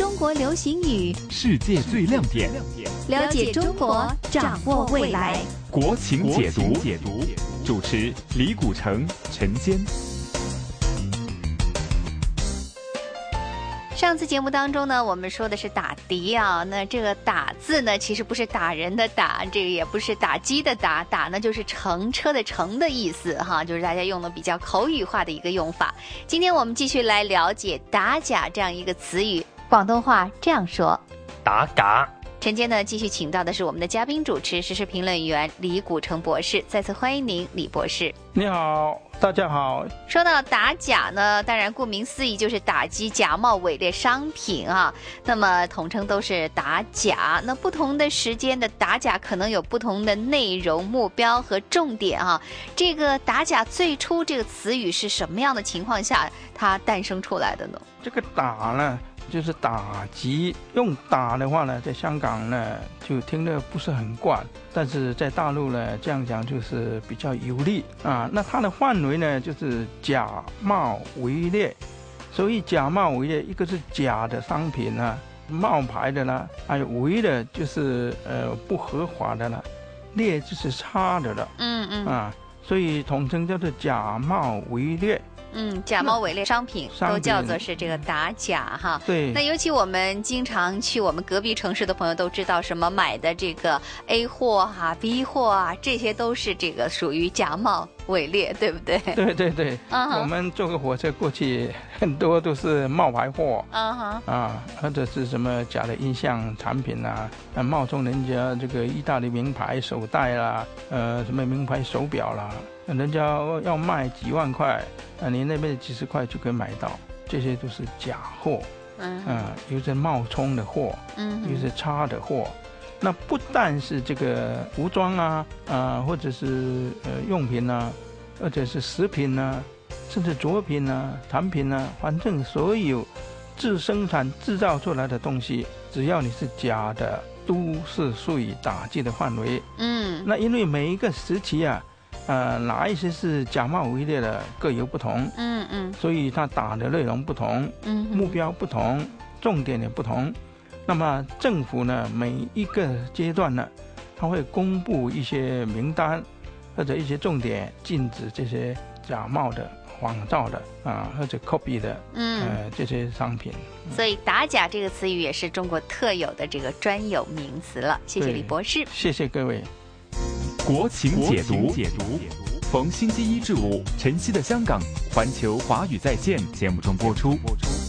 中国流行语，世界最亮点，了解中国，掌握未来。国情解读，解读，主持李古城、陈坚。上次节目当中呢，我们说的是打的啊，那这个“打”字呢，其实不是打人的打，这个也不是打鸡的打，打呢就是乘车的乘的意思哈，就是大家用的比较口语化的一个用法。今天我们继续来了解“打假”这样一个词语，广东话这样说：打假。陈坚呢，继续请到的是我们的嘉宾主持、时事评论员李古城博士，再次欢迎您，李博士。你好，大家好。说到打假呢，当然顾名思义就是打击假冒伪劣商品啊。那么统称都是打假。那不同的时间的打假可能有不同的内容、目标和重点啊。这个打假最初这个词语是什么样的情况下它诞生出来的呢？这个打呢？就是打击，用打的话呢，在香港呢就听得不是很惯，但是在大陆呢这样讲就是比较有利啊。那它的范围呢就是假冒伪劣，所以假冒伪劣，一个是假的商品呢，冒牌的呢，还有伪的，就是呃不合法的了，劣就是差的了。嗯嗯啊，所以统称叫做假冒伪劣。嗯，假冒伪劣商品都叫做是这个打假哈。对。那尤其我们经常去我们隔壁城市的朋友都知道，什么买的这个 A 货哈、B 货啊，这些都是这个属于假冒伪劣，对不对？对对对。嗯。我们坐个火车过去，很多都是冒牌货。嗯哼。啊，或者是什么假的音像产品啊，冒充人家这个意大利名牌手袋啦，呃，什么名牌手表啦。人家要卖几万块，啊，你那边几十块就可以买到，这些都是假货，嗯，啊，有些冒充的货，嗯，有些差的货。那不但是这个服装啊，啊，或者是呃用品啊，或者是食品啊，甚至作品啊、产品啊，反正所有自生产制造出来的东西，只要你是假的，都是属于打击的范围。嗯，那因为每一个时期啊。呃，哪一些是假冒伪劣的各有不同，嗯嗯，所以他打的内容不同，嗯，目标不同，重点也不同。那么政府呢，每一个阶段呢，他会公布一些名单或者一些重点，禁止这些假冒的、仿造的啊或者 copy 的，嗯，呃这些商品。所以打假这个词语也是中国特有的这个专有名词了。谢谢李博士，谢谢各位。国情解读，解读，逢星期一至五，晨曦的香港环球华语在线节目中播出。播出。